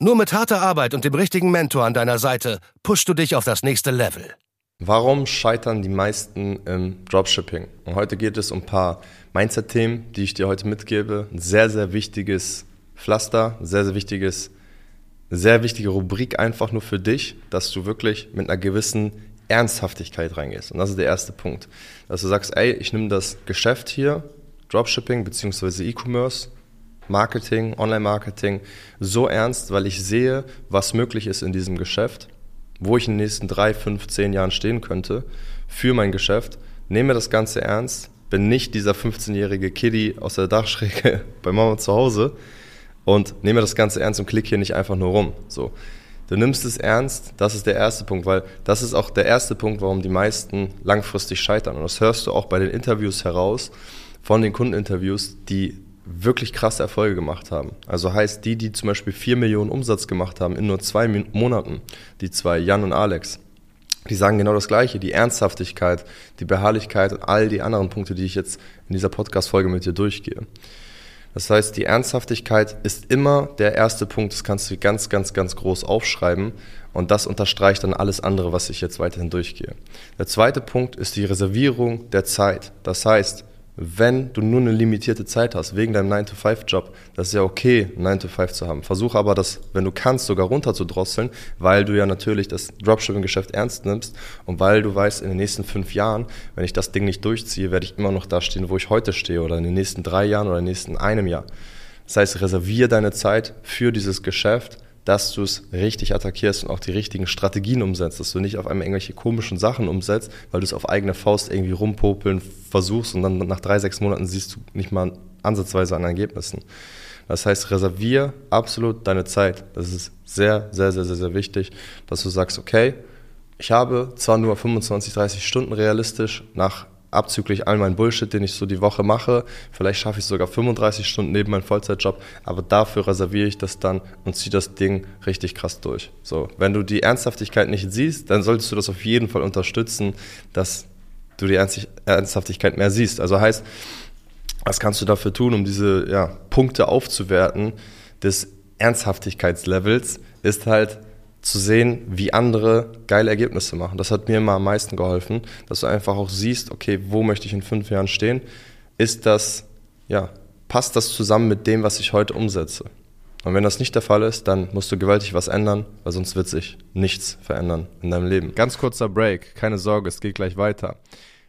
Nur mit harter Arbeit und dem richtigen Mentor an deiner Seite pushst du dich auf das nächste Level. Warum scheitern die meisten im Dropshipping? Und heute geht es um ein paar Mindset-Themen, die ich dir heute mitgebe. Ein sehr, sehr wichtiges Pflaster, sehr, sehr wichtiges, sehr wichtige Rubrik einfach nur für dich, dass du wirklich mit einer gewissen Ernsthaftigkeit reingehst. Und das ist der erste Punkt. Dass du sagst, ey, ich nehme das Geschäft hier, Dropshipping bzw. E-Commerce, Marketing, Online-Marketing so ernst, weil ich sehe, was möglich ist in diesem Geschäft, wo ich in den nächsten drei, fünf, zehn Jahren stehen könnte für mein Geschäft, nehme das Ganze ernst, bin nicht dieser 15-jährige Kiddie aus der Dachschräge bei Mama zu Hause und nehme das Ganze ernst und klicke hier nicht einfach nur rum. So. Du nimmst es ernst, das ist der erste Punkt, weil das ist auch der erste Punkt, warum die meisten langfristig scheitern. Und das hörst du auch bei den Interviews heraus, von den Kundeninterviews, die wirklich krasse Erfolge gemacht haben. Also heißt, die, die zum Beispiel 4 Millionen Umsatz gemacht haben in nur zwei Monaten, die zwei, Jan und Alex, die sagen genau das Gleiche, die Ernsthaftigkeit, die Beharrlichkeit und all die anderen Punkte, die ich jetzt in dieser Podcast-Folge mit dir durchgehe. Das heißt, die Ernsthaftigkeit ist immer der erste Punkt, das kannst du ganz, ganz, ganz groß aufschreiben und das unterstreicht dann alles andere, was ich jetzt weiterhin durchgehe. Der zweite Punkt ist die Reservierung der Zeit. Das heißt, wenn du nur eine limitierte Zeit hast, wegen deinem 9-to-5-Job, das ist ja okay, 9-to-5 zu haben. Versuch aber das, wenn du kannst, sogar runter zu drosseln, weil du ja natürlich das Dropshipping-Geschäft ernst nimmst und weil du weißt, in den nächsten fünf Jahren, wenn ich das Ding nicht durchziehe, werde ich immer noch da stehen, wo ich heute stehe oder in den nächsten drei Jahren oder in den nächsten einem Jahr. Das heißt, reservier deine Zeit für dieses Geschäft dass du es richtig attackierst und auch die richtigen Strategien umsetzt, dass du nicht auf einmal irgendwelche komischen Sachen umsetzt, weil du es auf eigene Faust irgendwie rumpopeln versuchst und dann nach drei, sechs Monaten siehst du nicht mal ansatzweise an Ergebnissen. Das heißt, reservier absolut deine Zeit. Das ist sehr, sehr, sehr, sehr, sehr wichtig, dass du sagst, okay, ich habe zwar nur 25, 30 Stunden realistisch nach abzüglich all mein Bullshit, den ich so die Woche mache. Vielleicht schaffe ich sogar 35 Stunden neben meinem Vollzeitjob, aber dafür reserviere ich das dann und ziehe das Ding richtig krass durch. So, wenn du die Ernsthaftigkeit nicht siehst, dann solltest du das auf jeden Fall unterstützen, dass du die Ernsthaftigkeit mehr siehst. Also heißt, was kannst du dafür tun, um diese ja, Punkte aufzuwerten des Ernsthaftigkeitslevels, ist halt zu sehen, wie andere geile Ergebnisse machen. Das hat mir immer am meisten geholfen, dass du einfach auch siehst, okay, wo möchte ich in fünf Jahren stehen? Ist das, ja, passt das zusammen mit dem, was ich heute umsetze? Und wenn das nicht der Fall ist, dann musst du gewaltig was ändern, weil sonst wird sich nichts verändern in deinem Leben. Ganz kurzer Break, keine Sorge, es geht gleich weiter.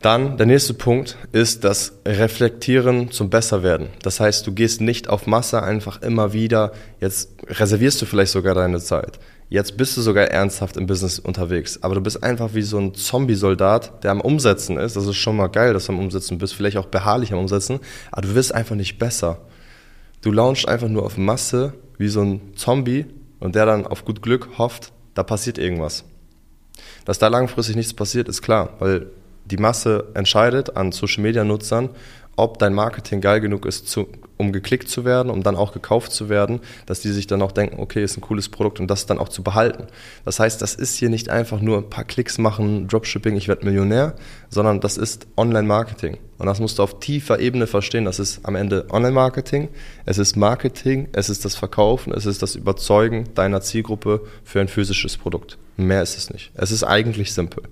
Dann der nächste Punkt ist das Reflektieren zum Besserwerden. Das heißt, du gehst nicht auf Masse einfach immer wieder, jetzt reservierst du vielleicht sogar deine Zeit. Jetzt bist du sogar ernsthaft im Business unterwegs, aber du bist einfach wie so ein Zombie-Soldat, der am Umsetzen ist. Das ist schon mal geil, dass du am Umsetzen bist, vielleicht auch beharrlich am Umsetzen, aber du wirst einfach nicht besser. Du launchst einfach nur auf Masse wie so ein Zombie und der dann auf gut Glück hofft, da passiert irgendwas. Dass da langfristig nichts passiert, ist klar, weil die Masse entscheidet an Social-Media-Nutzern, ob dein Marketing geil genug ist, zu, um geklickt zu werden, um dann auch gekauft zu werden, dass die sich dann auch denken, okay, ist ein cooles Produkt und das dann auch zu behalten. Das heißt, das ist hier nicht einfach nur ein paar Klicks machen, Dropshipping, ich werde Millionär, sondern das ist Online-Marketing. Und das musst du auf tiefer Ebene verstehen. Das ist am Ende Online-Marketing, es ist Marketing, es ist das Verkaufen, es ist das Überzeugen deiner Zielgruppe für ein physisches Produkt. Mehr ist es nicht. Es ist eigentlich simpel.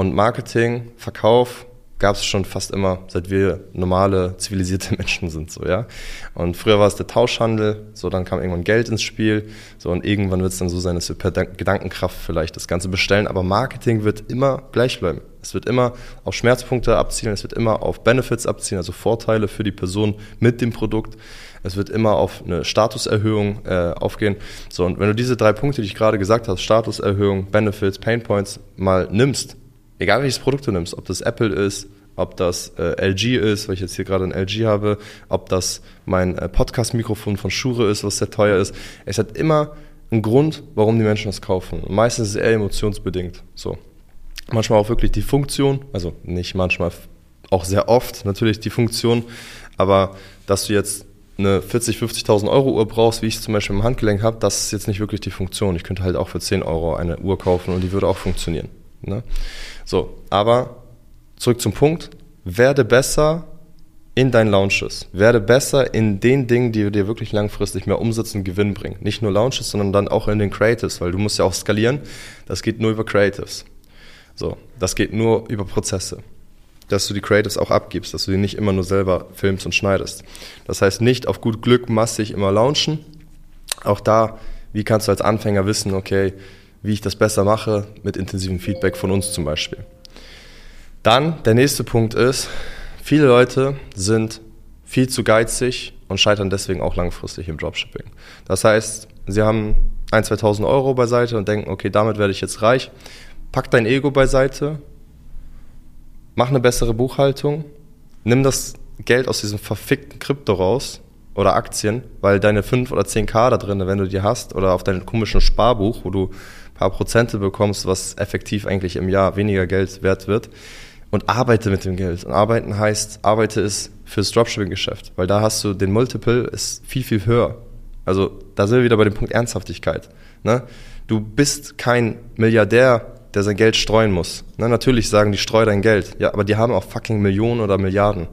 Und Marketing, Verkauf gab es schon fast immer, seit wir normale, zivilisierte Menschen sind, so, ja. Und früher war es der Tauschhandel, so, dann kam irgendwann Geld ins Spiel, so, und irgendwann wird es dann so sein, dass wir per Gedankenkraft vielleicht das Ganze bestellen, aber Marketing wird immer gleich bleiben. Es wird immer auf Schmerzpunkte abzielen, es wird immer auf Benefits abzielen, also Vorteile für die Person mit dem Produkt. Es wird immer auf eine Statuserhöhung äh, aufgehen. So, und wenn du diese drei Punkte, die ich gerade gesagt habe, Statuserhöhung, Benefits, Painpoints, mal nimmst, egal welches Produkt du nimmst, ob das Apple ist, ob das äh, LG ist, weil ich jetzt hier gerade ein LG habe, ob das mein äh, Podcast-Mikrofon von Shure ist, was sehr teuer ist. Es hat immer einen Grund, warum die Menschen das kaufen. Und meistens ist es eher emotionsbedingt. So. Manchmal auch wirklich die Funktion, also nicht manchmal, auch sehr oft natürlich die Funktion, aber dass du jetzt eine 40, 50.000 Euro Uhr brauchst, wie ich zum Beispiel im Handgelenk habe, das ist jetzt nicht wirklich die Funktion. Ich könnte halt auch für 10 Euro eine Uhr kaufen und die würde auch funktionieren. Ne? So, aber zurück zum Punkt. Werde besser in deinen Launches. Werde besser in den Dingen, die dir wirklich langfristig mehr Umsatz und Gewinn bringen. Nicht nur Launches, sondern dann auch in den Creatives, weil du musst ja auch skalieren. Das geht nur über Creatives. So, das geht nur über Prozesse. Dass du die Creatives auch abgibst, dass du die nicht immer nur selber filmst und schneidest. Das heißt nicht auf gut Glück massig immer launchen. Auch da, wie kannst du als Anfänger wissen, okay, wie ich das besser mache, mit intensivem Feedback von uns zum Beispiel. Dann der nächste Punkt ist, viele Leute sind viel zu geizig und scheitern deswegen auch langfristig im Dropshipping. Das heißt, sie haben 1.000, 2.000 Euro beiseite und denken, okay, damit werde ich jetzt reich. Pack dein Ego beiseite, mach eine bessere Buchhaltung, nimm das Geld aus diesem verfickten Krypto raus oder Aktien, weil deine 5 oder 10k da drin, wenn du die hast, oder auf deinem komischen Sparbuch, wo du paar Prozente bekommst, was effektiv eigentlich im Jahr weniger Geld wert wird. Und arbeite mit dem Geld. Und arbeiten heißt, arbeite es fürs Dropshipping-Geschäft, weil da hast du den Multiple ist viel, viel höher. Also da sind wir wieder bei dem Punkt Ernsthaftigkeit. Ne? Du bist kein Milliardär, der sein Geld streuen muss. Ne? Natürlich sagen die, streu dein Geld. Ja, aber die haben auch fucking Millionen oder Milliarden.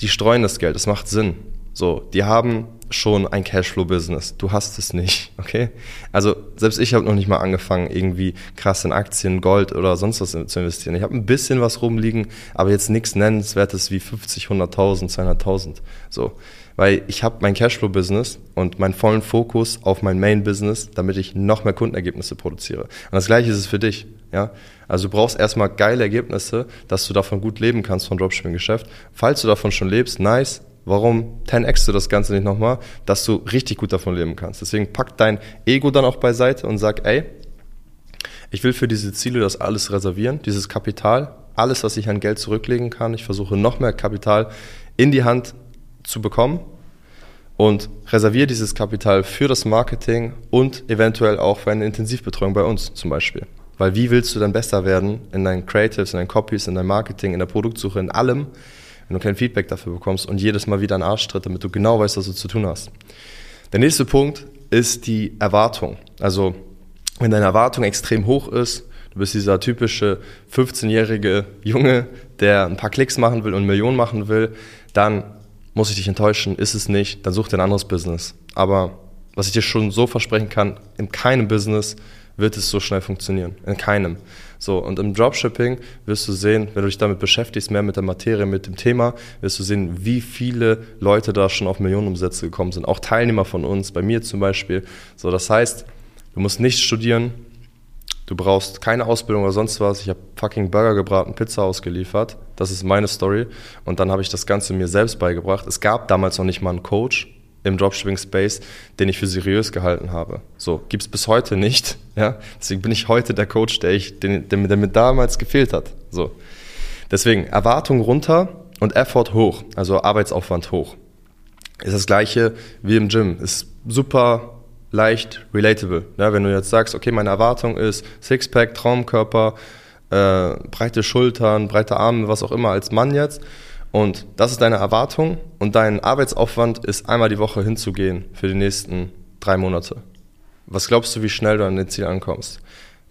Die streuen das Geld, das macht Sinn. So, die haben schon ein Cashflow-Business. Du hast es nicht, okay? Also selbst ich habe noch nicht mal angefangen, irgendwie krass in Aktien, Gold oder sonst was zu investieren. Ich habe ein bisschen was rumliegen, aber jetzt nichts Nennenswertes wie 50, 100.000, 200.000. So, weil ich habe mein Cashflow-Business und meinen vollen Fokus auf mein Main-Business, damit ich noch mehr Kundenergebnisse produziere. Und das Gleiche ist es für dich, ja? Also du brauchst erstmal geile Ergebnisse, dass du davon gut leben kannst vom Dropshipping-Geschäft. Falls du davon schon lebst, nice, Warum 10x du das Ganze nicht nochmal, dass du richtig gut davon leben kannst? Deswegen pack dein Ego dann auch beiseite und sag, ey, ich will für diese Ziele das alles reservieren, dieses Kapital, alles, was ich an Geld zurücklegen kann. Ich versuche noch mehr Kapital in die Hand zu bekommen und reserviere dieses Kapital für das Marketing und eventuell auch für eine Intensivbetreuung bei uns zum Beispiel. Weil wie willst du dann besser werden in deinen Creatives, in deinen Copies, in deinem Marketing, in der Produktsuche, in allem, wenn du kein Feedback dafür bekommst und jedes Mal wieder einen Arschtritt, damit du genau weißt, was du zu tun hast. Der nächste Punkt ist die Erwartung. Also, wenn deine Erwartung extrem hoch ist, du bist dieser typische 15-jährige Junge, der ein paar Klicks machen will und Millionen machen will, dann muss ich dich enttäuschen, ist es nicht, dann such dir ein anderes Business. Aber was ich dir schon so versprechen kann, in keinem Business wird es so schnell funktionieren. In keinem. So, und im Dropshipping wirst du sehen, wenn du dich damit beschäftigst, mehr mit der Materie, mit dem Thema, wirst du sehen, wie viele Leute da schon auf Millionenumsätze gekommen sind. Auch Teilnehmer von uns, bei mir zum Beispiel. So, das heißt, du musst nicht studieren, du brauchst keine Ausbildung oder sonst was. Ich habe fucking Burger gebraten, Pizza ausgeliefert. Das ist meine Story. Und dann habe ich das Ganze mir selbst beigebracht. Es gab damals noch nicht mal einen Coach im Dropshipping-Space, den ich für seriös gehalten habe. So, gibt es bis heute nicht. Ja? Deswegen bin ich heute der Coach, der, ich, den, der, der mir damals gefehlt hat. So. Deswegen Erwartung runter und Effort hoch, also Arbeitsaufwand hoch. Ist das gleiche wie im Gym. Ist super leicht relatable. Ja, wenn du jetzt sagst, okay, meine Erwartung ist Sixpack, Traumkörper, äh, breite Schultern, breite Arme, was auch immer als Mann jetzt und das ist deine Erwartung und dein Arbeitsaufwand ist einmal die Woche hinzugehen für die nächsten drei Monate. Was glaubst du, wie schnell du an dein Ziel ankommst?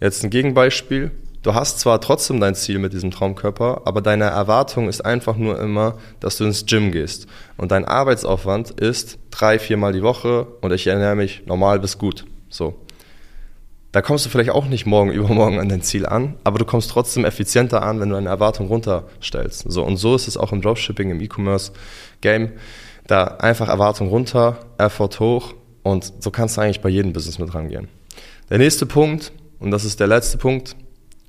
Jetzt ein Gegenbeispiel. Du hast zwar trotzdem dein Ziel mit diesem Traumkörper, aber deine Erwartung ist einfach nur immer, dass du ins Gym gehst. Und dein Arbeitsaufwand ist drei, viermal die Woche und ich ernähre mich normal bis gut. So. Da kommst du vielleicht auch nicht morgen übermorgen an dein Ziel an, aber du kommst trotzdem effizienter an, wenn du deine Erwartung runterstellst. So, und so ist es auch im Dropshipping, im E-Commerce-Game. Da einfach Erwartung runter, Effort hoch und so kannst du eigentlich bei jedem Business mit rangehen. Der nächste Punkt, und das ist der letzte Punkt,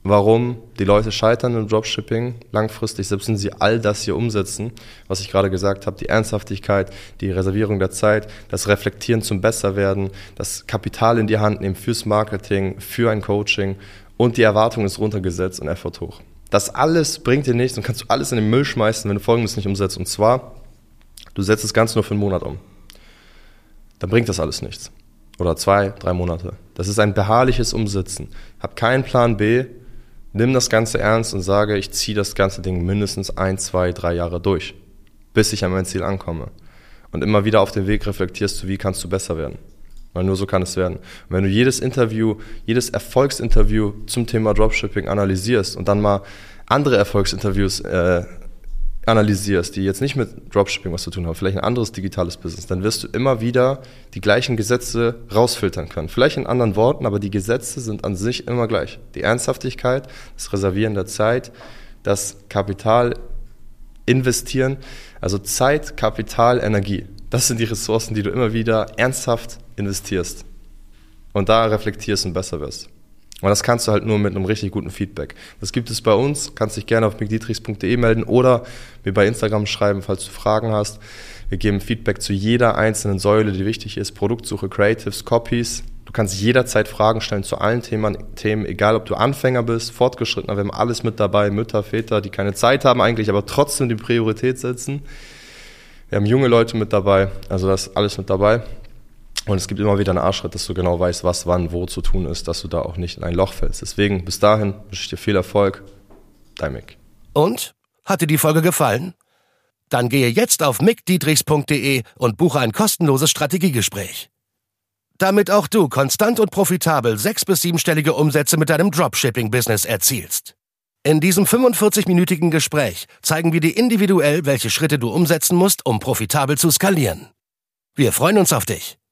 warum die Leute scheitern im Dropshipping langfristig, selbst wenn sie all das hier umsetzen, was ich gerade gesagt habe, die Ernsthaftigkeit, die Reservierung der Zeit, das Reflektieren zum Besserwerden, das Kapital in die Hand nehmen fürs Marketing, für ein Coaching und die Erwartung ist runtergesetzt und Effort hoch. Das alles bringt dir nichts und kannst du alles in den Müll schmeißen, wenn du Folgendes nicht umsetzt. Und zwar, du setzt das Ganze nur für einen Monat um. Dann bringt das alles nichts. Oder zwei, drei Monate. Das ist ein beharrliches Umsetzen. Hab keinen Plan B, nimm das Ganze ernst und sage, ich ziehe das ganze Ding mindestens ein, zwei, drei Jahre durch, bis ich an mein Ziel ankomme. Und immer wieder auf dem Weg reflektierst du, wie kannst du besser werden. Weil nur so kann es werden. Und wenn du jedes Interview, jedes Erfolgsinterview zum Thema Dropshipping analysierst und dann mal andere Erfolgsinterviews äh, analysierst, die jetzt nicht mit Dropshipping was zu tun haben, vielleicht ein anderes digitales Business, dann wirst du immer wieder die gleichen Gesetze rausfiltern können. Vielleicht in anderen Worten, aber die Gesetze sind an sich immer gleich. Die Ernsthaftigkeit, das Reservieren der Zeit, das Kapital investieren, also Zeit, Kapital, Energie. Das sind die Ressourcen, die du immer wieder ernsthaft investierst und da reflektierst und besser wirst. Und das kannst du halt nur mit einem richtig guten Feedback. Das gibt es bei uns. Kannst dich gerne auf mcdietrichs.de melden oder mir bei Instagram schreiben, falls du Fragen hast. Wir geben Feedback zu jeder einzelnen Säule, die wichtig ist. Produktsuche, Creatives, Copies. Du kannst jederzeit Fragen stellen zu allen Themen, Themen, egal ob du Anfänger bist, Fortgeschrittener. Wir haben alles mit dabei. Mütter, Väter, die keine Zeit haben eigentlich, aber trotzdem die Priorität setzen. Wir haben junge Leute mit dabei. Also das ist alles mit dabei. Und es gibt immer wieder einen Arschritt, dass du genau weißt, was wann wo zu tun ist, dass du da auch nicht in ein Loch fällst. Deswegen bis dahin wünsche ich dir viel Erfolg. Dein Mick. Und? Hat dir die Folge gefallen? Dann gehe jetzt auf mickdietrichs.de und buche ein kostenloses Strategiegespräch. Damit auch du konstant und profitabel sechs- bis siebenstellige Umsätze mit deinem Dropshipping-Business erzielst. In diesem 45-minütigen Gespräch zeigen wir dir individuell, welche Schritte du umsetzen musst, um profitabel zu skalieren. Wir freuen uns auf dich.